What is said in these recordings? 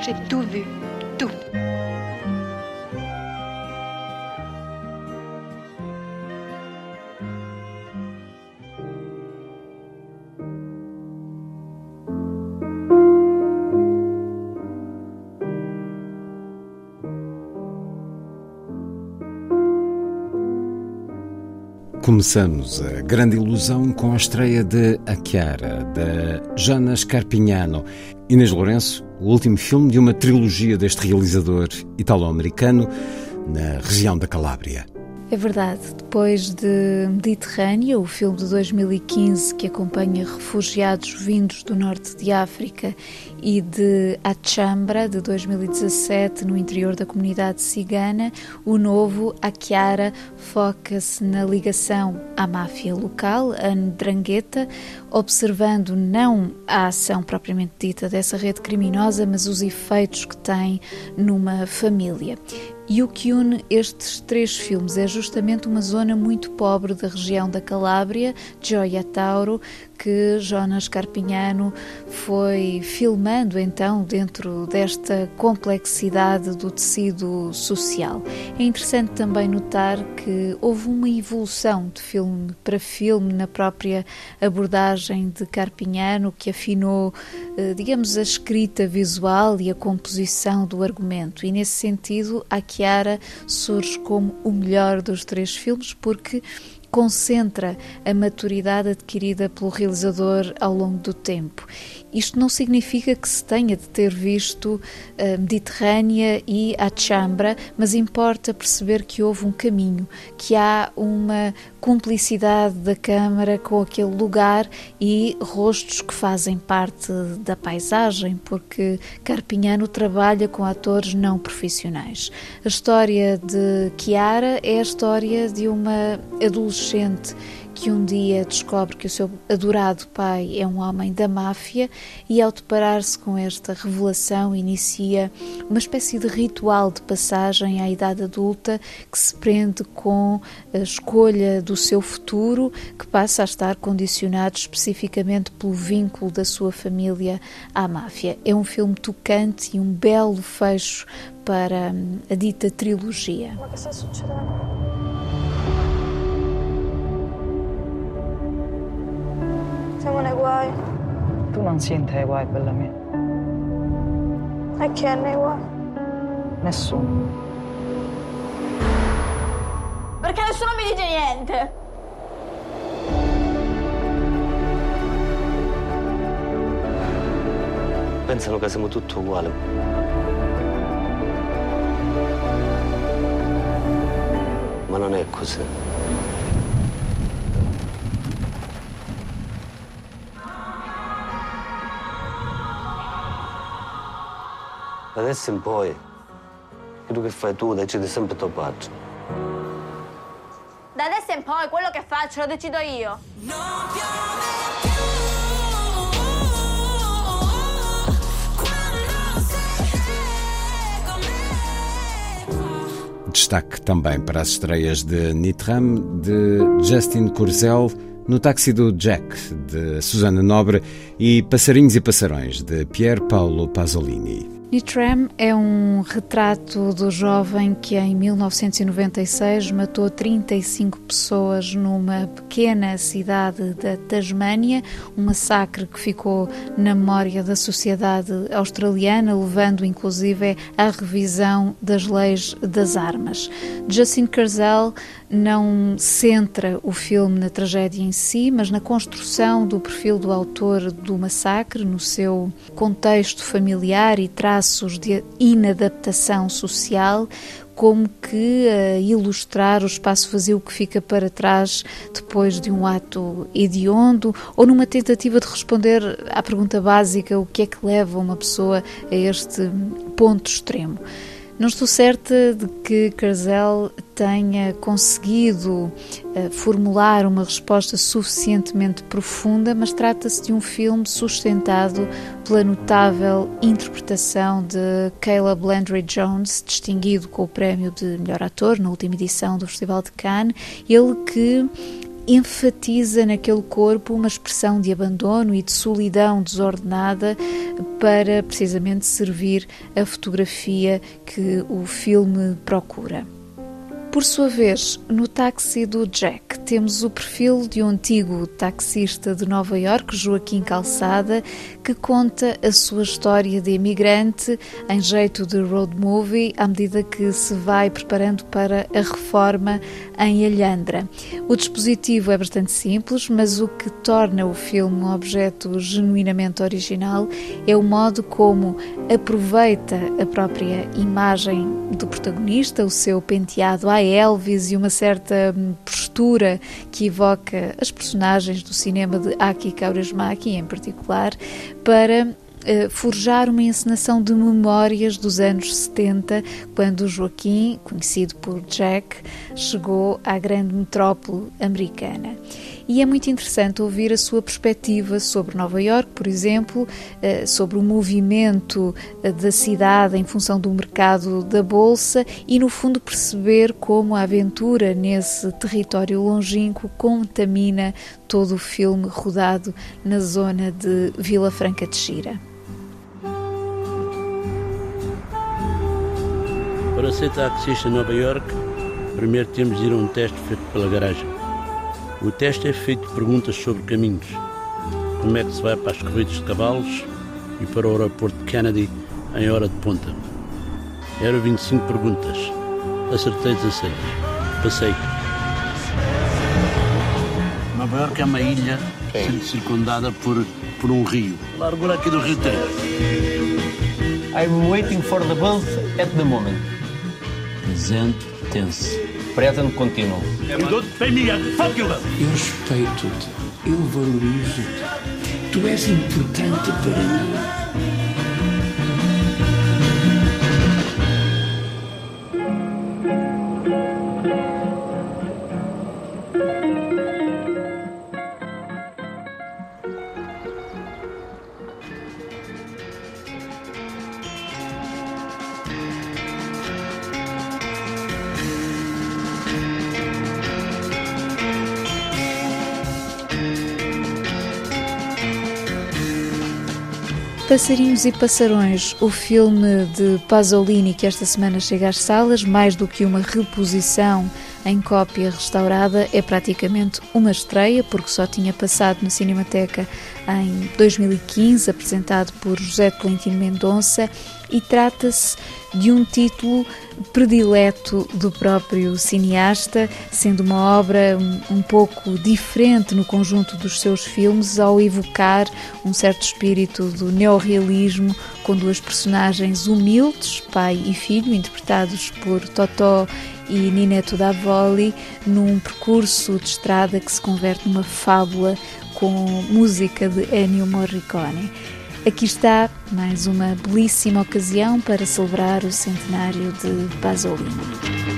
J'ai tout vu. Tout. Começamos a grande ilusão com a estreia de A Chiara, da Jana Scarpignano. Inês Lourenço, o último filme de uma trilogia deste realizador italo-americano na região da Calábria. É verdade. Depois de Mediterrâneo, o filme de 2015 que acompanha refugiados vindos do norte de África, e de Achambra, de 2017, no interior da comunidade cigana, o novo A Chiara foca-se na ligação à máfia local, a Ndrangheta, observando não a ação propriamente dita dessa rede criminosa, mas os efeitos que tem numa família. E o que une estes três filmes é justamente uma zona muito pobre da região da Calábria, Gioia Tauro, que Jonas Carpignano foi filmando então dentro desta complexidade do tecido social. É interessante também notar que houve uma evolução de filme para filme na própria abordagem de Carpignano, que afinou, eh, digamos, a escrita visual e a composição do argumento. E nesse sentido, a Chiara surge como o melhor dos três filmes porque concentra a maturidade adquirida pelo realizador ao longo do tempo. Isto não significa que se tenha de ter visto a Mediterrânea e a Chambra, mas importa perceber que houve um caminho, que há uma cumplicidade da câmara com aquele lugar e rostos que fazem parte da paisagem, porque Carpignano trabalha com atores não profissionais. A história de Chiara é a história de uma adolescente que um dia descobre que o seu adorado pai é um homem da máfia e, ao deparar-se com esta revelação, inicia uma espécie de ritual de passagem à idade adulta que se prende com a escolha do seu futuro, que passa a estar condicionado especificamente pelo vínculo da sua família à máfia. É um filme tocante e um belo fecho para a dita trilogia. Guai. Tu non senti i guai, bella mia. E chi è nei guai? Nessuno. Perché nessuno mi dice niente. Pensano che siamo tutti uguali. Ma non è così. Adesso in poi, quello che fai tu decidi sempre tuo padre. Da adesso in poi quello che faccio lo decido io. Destaque também para as estreias de Nitram, de Justin Kurzel, No Táxi do Jack, de Susana Nobre, e Passarinhos e Passarões, de Pier Paolo Pasolini. Nitram é um retrato do jovem que em 1996 matou 35 pessoas numa pequena cidade da Tasmânia, um massacre que ficou na memória da sociedade australiana, levando inclusive à revisão das leis das armas. Justin Kurzel não centra o filme na tragédia em si, mas na construção do perfil do autor do massacre, no seu contexto familiar e traços de inadaptação social, como que a ilustrar o espaço vazio que fica para trás depois de um ato hediondo ou numa tentativa de responder à pergunta básica: o que é que leva uma pessoa a este ponto extremo? Não estou certa de que Carzel tenha conseguido uh, formular uma resposta suficientemente profunda, mas trata-se de um filme sustentado pela notável interpretação de Caleb Landry Jones, distinguido com o prémio de melhor ator na última edição do Festival de Cannes, ele que enfatiza naquele corpo uma expressão de abandono e de solidão desordenada para precisamente servir a fotografia que o filme procura. Por sua vez, no táxi do Jack, temos o perfil de um antigo taxista de Nova York, Joaquim Calçada, que conta a sua história de imigrante em jeito de road movie à medida que se vai preparando para a reforma em Alhandra. O dispositivo é bastante simples, mas o que torna o filme um objeto genuinamente original é o modo como aproveita a própria imagem do protagonista, o seu penteado à Elvis e uma certa postura que evoca as personagens do cinema de Aki Kaurismäki em particular, para eh, forjar uma encenação de memórias dos anos 70, quando Joaquim, conhecido por Jack, chegou à grande metrópole americana. E é muito interessante ouvir a sua perspectiva sobre Nova York, por exemplo, eh, sobre o movimento eh, da cidade em função do mercado da bolsa e, no fundo, perceber como a aventura nesse território longínquo contamina todo o filme rodado na zona de Vila Franca de Xira. Para ser taxista em Nova York, primeiro temos de ir a um teste feito pela garagem. O teste é feito de perguntas sobre caminhos. Como é que se vai para as corridas de cavalos e para o aeroporto de Kennedy em hora de ponta. Eram 25 perguntas. Acertei 16. Passei. Nova York é uma ilha sendo circundada por, por um rio. Largura aqui do Rio Tejo. I'm waiting for the bus at the moment. Presente tense. Present continuo. Eu respeito-te, eu valorizo-te. Tu és importante para mim. Passarinhos e Passarões, o filme de Pasolini que esta semana chega às salas, mais do que uma reposição em cópia restaurada, é praticamente uma estreia, porque só tinha passado na Cinemateca em 2015, apresentado por José Tolentino Mendonça, e trata-se de um título predileto do próprio cineasta, sendo uma obra um, pouco diferente no conjunto dos seus filmes, ao evocar um certo espírito do neorrealismo, com duas personagens humildes, pai e filho, interpretados por Totó e Nineto Davoli, num percurso de estrada que se converte numa fábula com música de Ennio Morricone. Aqui está mais uma belíssima ocasião para celebrar o centenário de Pasolini.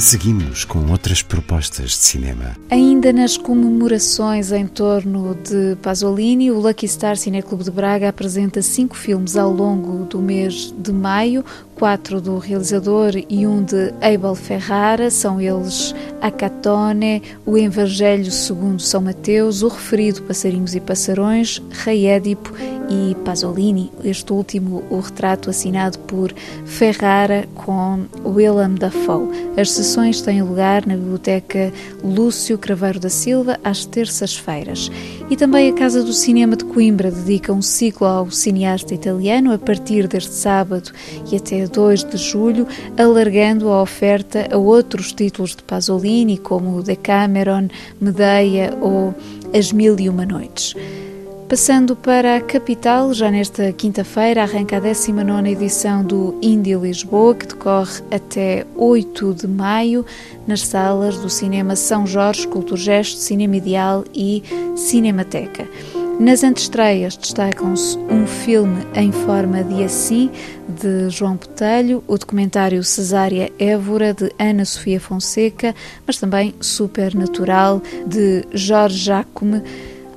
Seguimos com outras propostas de cinema. Ainda nas comemorações em torno de Pasolini, o Lucky Star Cineclube de Braga apresenta cinco filmes ao longo do mês de maio, quatro do realizador e um de Abel Ferrara, são eles Acatone, O Evangelho segundo São Mateus, o referido Passarinhos e Passarões, Rei Édipo e Pasolini, este último o retrato assinado por Ferrara com Willem Dafoe. As sessões têm lugar na Biblioteca Lúcio Craveiro da Silva às terças-feiras. E também a Casa do Cinema de Coimbra dedica um ciclo ao cineasta italiano a partir deste sábado e até 2 de julho, alargando a oferta a outros títulos de Pasolini, como Decameron, Medea ou As Mil e Uma Noites. Passando para a capital, já nesta quinta-feira arranca a 19 edição do Indie Lisboa, que decorre até 8 de maio nas salas do Cinema São Jorge, Culturgesto, Cinema Ideal e Cinemateca. Nas antestreias destacam-se um filme em forma de assim, de João Botelho, o documentário Cesária Évora, de Ana Sofia Fonseca, mas também Supernatural, de Jorge Jacome,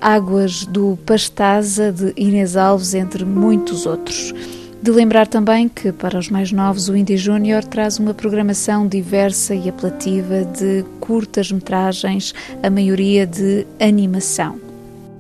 Águas do Pastaza, de Inês Alves, entre muitos outros. De lembrar também que, para os mais novos, o Indie Júnior traz uma programação diversa e apelativa de curtas-metragens, a maioria de animação.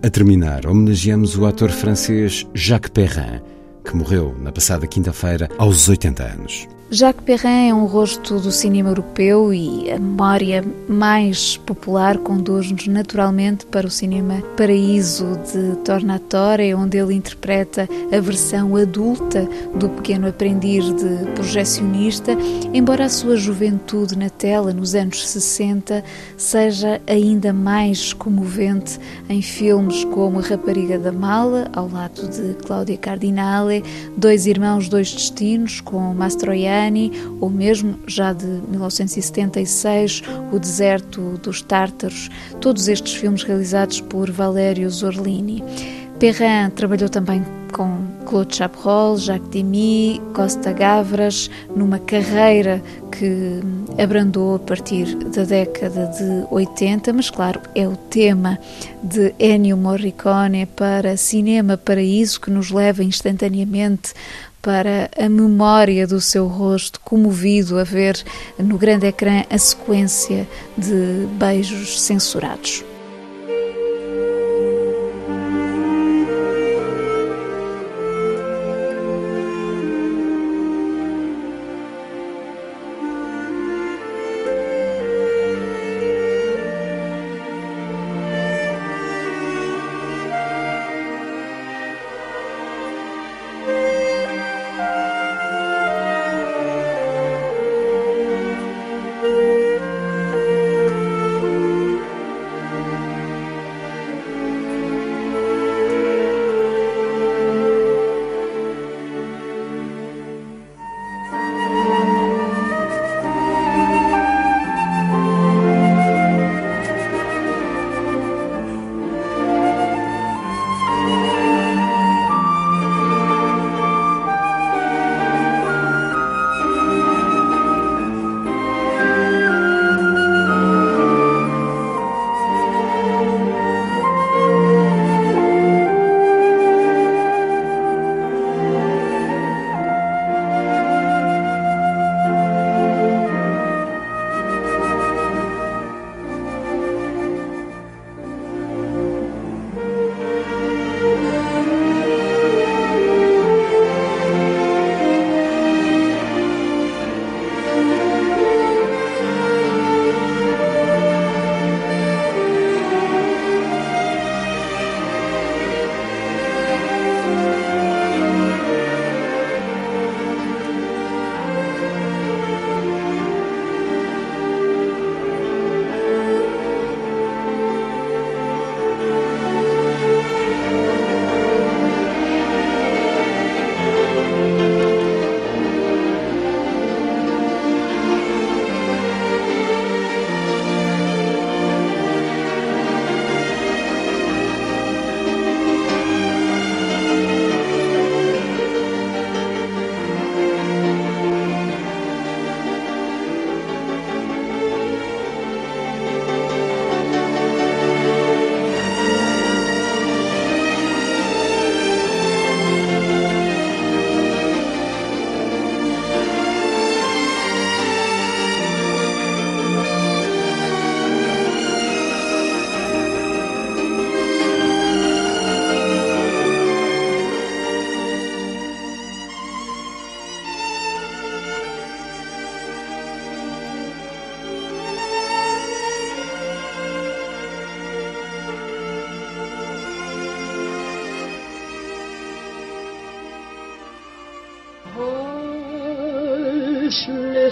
A terminar, homenageamos o ator francês Jacques Perrin, que morreu na passada quinta-feira aos 80 anos. Jacques Perrin é um rosto do cinema europeu e a memória mais popular conduz-nos naturalmente para o cinema Paraíso de Tornatore, onde ele interpreta a versão adulta do pequeno aprendiz de projecionista, embora a sua juventude na tela nos anos 60 seja ainda mais comovente em filmes como A Rapariga da Mala, ao lado de Cláudia Cardinale, Dois Irmãos, Dois Destinos, com Mastroianni, ou mesmo já de 1976, O Deserto dos Tártaros, todos estes filmes realizados por Valério Zorlini. Perrin trabalhou também com Claude Chabrol, Jacques Demy, Costa Gavras, numa carreira que abrandou a partir da década de 80, mas claro, é o tema de Ennio Morricone para Cinema Paraíso que nos leva instantaneamente para a memória do seu rosto comovido a ver no grande ecrã a sequência de beijos censurados.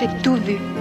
J'ai tout vu.